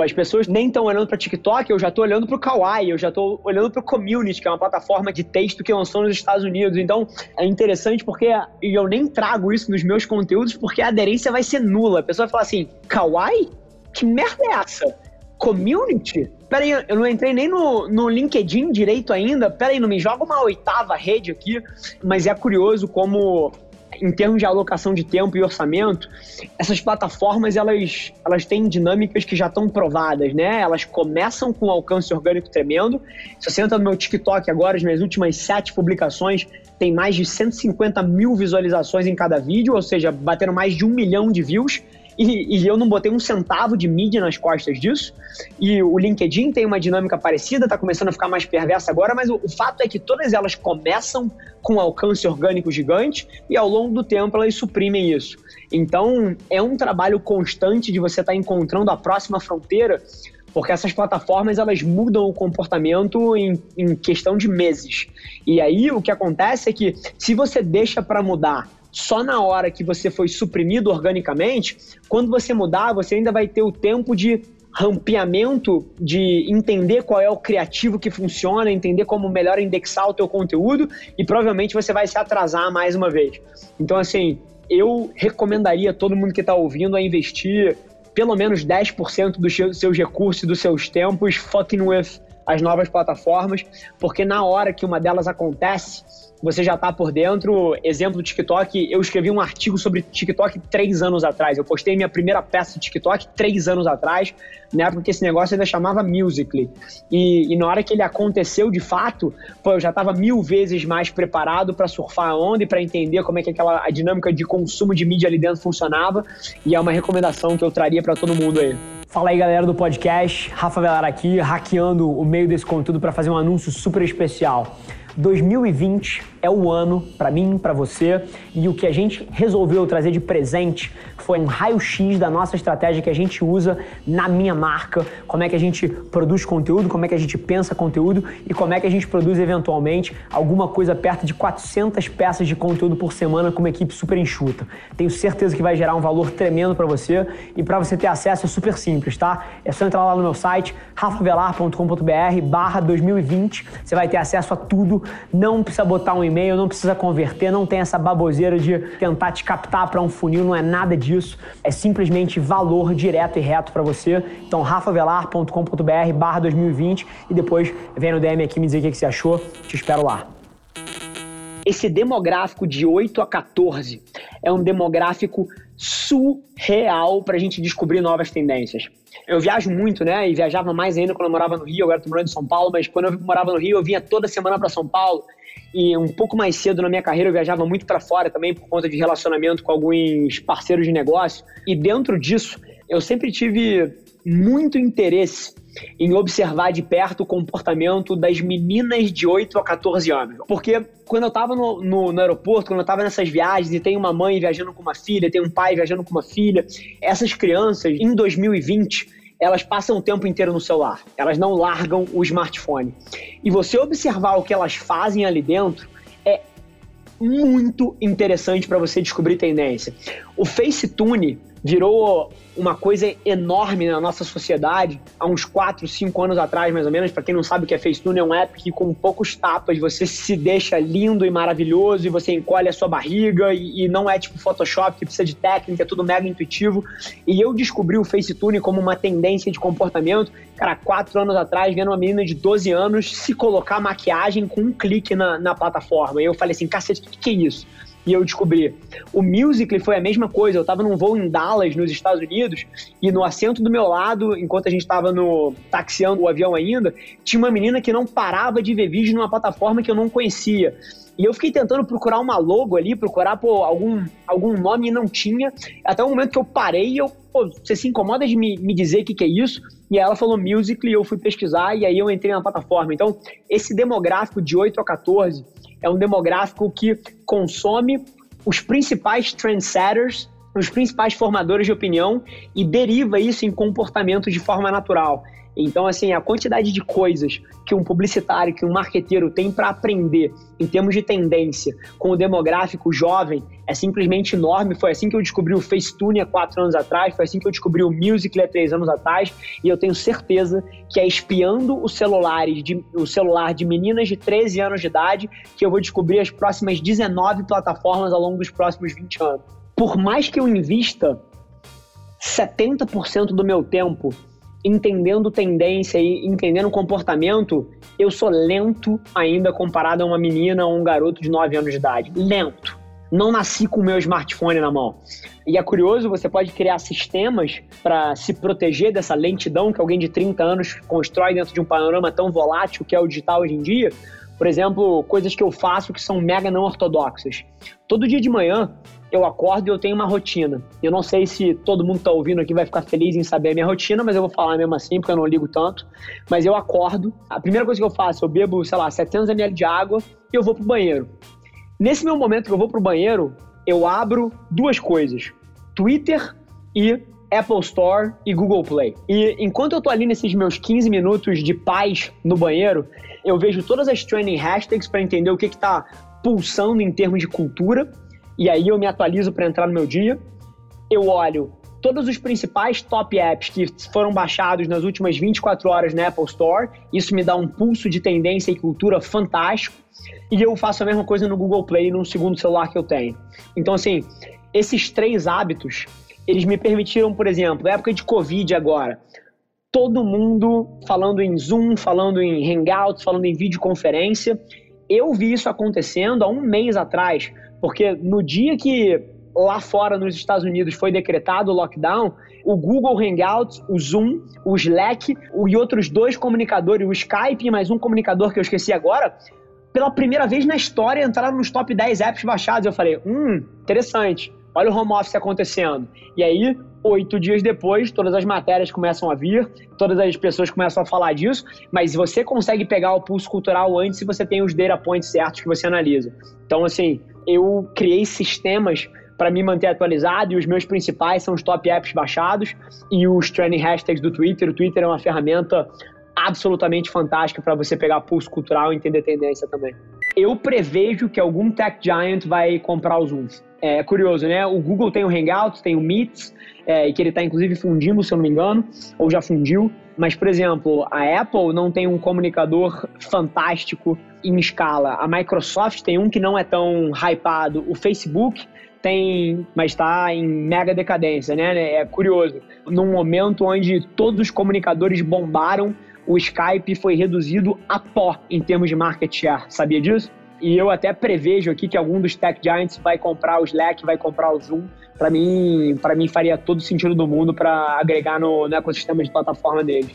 As pessoas nem estão olhando para TikTok, eu já estou olhando para o Kawaii, eu já estou olhando para o Community, que é uma plataforma de texto que lançou nos Estados Unidos. Então, é interessante porque eu nem trago isso nos meus conteúdos porque a aderência vai ser nula. A pessoa vai falar assim: Kawaii? Que merda é essa? Community? Peraí, eu não entrei nem no, no LinkedIn direito ainda. Peraí, não me joga uma oitava rede aqui. Mas é curioso como em termos de alocação de tempo e orçamento, essas plataformas elas, elas têm dinâmicas que já estão provadas, né? Elas começam com um alcance orgânico tremendo. Se você entra no meu TikTok agora, as minhas últimas sete publicações tem mais de 150 mil visualizações em cada vídeo, ou seja, batendo mais de um milhão de views. E, e, eu não botei um centavo de mídia nas costas disso. E o LinkedIn tem uma dinâmica parecida, está começando a ficar mais perversa agora, mas o, o, fato é que todas elas começam com alcance orgânico gigante e ao longo do tempo elas suprimem isso. Então é um trabalho constante de você estar tá encontrando a próxima fronteira, porque essas plataformas elas mudam o comportamento em, em questão de meses. E aí o que acontece é que se você deixa para mudar só na hora que você foi suprimido organicamente, quando você mudar, você ainda vai ter o tempo de rampeamento, de entender qual é o criativo que funciona, entender como melhor indexar o teu conteúdo e provavelmente você vai se atrasar mais uma vez. Então, assim, eu recomendaria todo mundo que está ouvindo a investir pelo menos 10% dos seus recursos e dos seus tempos fucking with as novas plataformas, porque na hora que uma delas acontece, você já está por dentro. Exemplo do TikTok, eu escrevi um artigo sobre TikTok três anos atrás. Eu postei minha primeira peça de TikTok três anos atrás, na época que esse negócio ainda chamava Musical.ly. E, e na hora que ele aconteceu de fato, pô, eu já estava mil vezes mais preparado para surfar a onda e para entender como é que aquela a dinâmica de consumo de mídia ali dentro funcionava. E é uma recomendação que eu traria para todo mundo aí. Fala aí, galera do podcast. Rafa Velar aqui, hackeando o meio desse conteúdo para fazer um anúncio super especial. 2020 é o ano para mim, para você, e o que a gente resolveu trazer de presente foi um raio-x da nossa estratégia que a gente usa na minha marca, como é que a gente produz conteúdo, como é que a gente pensa conteúdo e como é que a gente produz eventualmente alguma coisa perto de 400 peças de conteúdo por semana com uma equipe super enxuta. Tenho certeza que vai gerar um valor tremendo para você e para você ter acesso é super simples, tá? É só entrar lá no meu site rafavelar.com.br/barra 2020. Você vai ter acesso a tudo. Não precisa botar um e-mail, não precisa converter, não tem essa baboseira de tentar te captar para um funil, não é nada disso. É simplesmente valor direto e reto para você. Então, rafavelar.com.br barra 2020 e depois vem no DM aqui me dizer o que você achou. Te espero lá. Esse demográfico de 8 a 14 é um demográfico surreal para a gente descobrir novas tendências. Eu viajo muito, né? E viajava mais ainda quando eu morava no Rio, agora estou morando em São Paulo, mas quando eu morava no Rio, eu vinha toda semana para São Paulo e um pouco mais cedo na minha carreira eu viajava muito para fora também por conta de relacionamento com alguns parceiros de negócio. E dentro disso, eu sempre tive muito interesse em observar de perto o comportamento das meninas de 8 a 14 anos. Porque quando eu estava no, no, no, aeroporto, quando eu estava nessas viagens e tem uma mãe viajando com uma filha, tem um pai viajando com uma filha, essas crianças, em 2020, elas passam o tempo inteiro no celular. Elas não largam o smartphone. E você observar o que elas fazem ali dentro é muito interessante para você descobrir tendência. O FaceTune virou uma coisa enorme na nossa sociedade há uns 4, 5 anos atrás, mais ou menos. Para quem não sabe o que é Facetune, é um app que com poucos tapas você se deixa lindo e maravilhoso e você encolhe a sua barriga e, e não é tipo Photoshop que precisa de técnica, é tudo mega intuitivo. E eu descobri o Facetune como uma tendência de comportamento, cara, 4 anos atrás, vendo uma menina de 12 anos se colocar maquiagem com um clique na, na plataforma. E eu falei assim, cacete, o que, que é isso? E eu descobri. O Musical.ly foi a mesma coisa. Eu estava num voo em Dallas, nos Estados Unidos, e no assento do meu lado, enquanto a gente estava no taxiando o avião ainda, tinha uma menina que não parava de ver vídeo numa plataforma que eu não conhecia. E eu fiquei tentando procurar uma logo ali, procurar pô, algum, algum nome e não tinha. Até o momento que eu parei eu, pô, você se incomoda de me, me dizer o que, que é isso? E aí ela falou Musical.ly, eu fui pesquisar e aí eu entrei na plataforma. Então, esse demográfico de 8 a 14 é um demográfico que consome os principais trendsetters, os principais formadores de opinião e deriva isso em comportamento de forma natural. Então, assim, a quantidade de coisas que um publicitário, que um marqueteiro tem para aprender em termos de tendência com o demográfico jovem é simplesmente enorme. Foi assim que eu descobri o Facetune há quatro anos atrás, foi assim que eu descobri o Musical.ly há três anos atrás, e eu tenho certeza que é espiando os celulares de, o celular de meninas de 13 anos de idade que eu vou descobrir as próximas 19 plataformas ao longo dos próximos 20 anos. Por mais que eu invista 70% do meu tempo entendendo tendência e entendendo comportamento, eu sou lento ainda comparado a uma menina ou um garoto de 9 anos de idade. Lento. Não nasci com o meu smartphone na mão. E é curioso, você pode criar sistemas para se proteger dessa lentidão que alguém de 30 anos constrói dentro de um panorama tão volátil que é o digital hoje em dia. Por exemplo, coisas que eu faço que são mega não ortodoxas. Todo dia de manhã, eu acordo e eu tenho uma rotina. Eu não sei se todo mundo está ouvindo aqui vai ficar feliz em saber a minha rotina, mas eu vou falar mesmo assim, porque eu não ligo tanto. Mas eu acordo, a primeira coisa que eu faço, eu bebo, sei lá, 700 ml de água e eu vou pro banheiro. Nesse meu momento que eu vou pro banheiro, eu abro duas coisas: Twitter e Apple Store e Google Play. E enquanto eu tô ali nesses meus 15 minutos de paz no banheiro, eu vejo todas as trending hashtags para entender o que que tá pulsando em termos de cultura e aí eu me atualizo para entrar no meu dia. Eu olho todos os principais top apps que foram baixados nas últimas 24 horas na Apple Store. Isso me dá um pulso de tendência e cultura fantástico. E eu faço a mesma coisa no Google Play, num segundo celular que eu tenho. Então, assim, esses três hábitos, eles me permitiram, por exemplo, época de Covid agora, todo mundo falando em Zoom, falando em Hangouts, falando em videoconferência. Eu vi isso acontecendo há um mês atrás, porque no dia que lá fora nos Estados Unidos foi decretado o lockdown, o Google Hangouts, o Zoom, o Slack o, e outros dois comunicadores, o Skype e mais um comunicador que eu esqueci agora, pela primeira vez na história entraram nos top 10 apps baixados. Eu falei, hum, interessante. Olha o home office acontecendo. E aí, oito dias depois, todas as matérias começam a vir, todas as pessoas começam a falar disso, mas você consegue pegar o pulso cultural antes se você tem os data points certos que você analisa. Então, assim, eu criei sistemas para me manter atualizado e os meus principais são os top apps baixados e os trending hashtags do Twitter. O Twitter é uma ferramenta absolutamente fantástica para você pegar pulso cultural e entender tendência também. Eu prevejo que algum tech giant vai comprar os Zooms. É curioso, né? O Google tem o Hangouts, tem o Meets, é, que ele está inclusive fundindo, se eu não me engano, ou já fundiu. Mas, por exemplo, a Apple não tem um comunicador fantástico em escala. A Microsoft tem um que não é tão hypado. O Facebook tem, mas está em mega decadência, né? É curioso. Num momento onde todos os comunicadores bombaram, o Skype foi reduzido a pó em termos de market share. Sabia disso? E eu até prevejo aqui que algum dos tech giants vai comprar o Slack, vai comprar o Zoom. Para mim, para mim faria todo sentido do mundo para agregar no, no ecossistema de plataforma deles.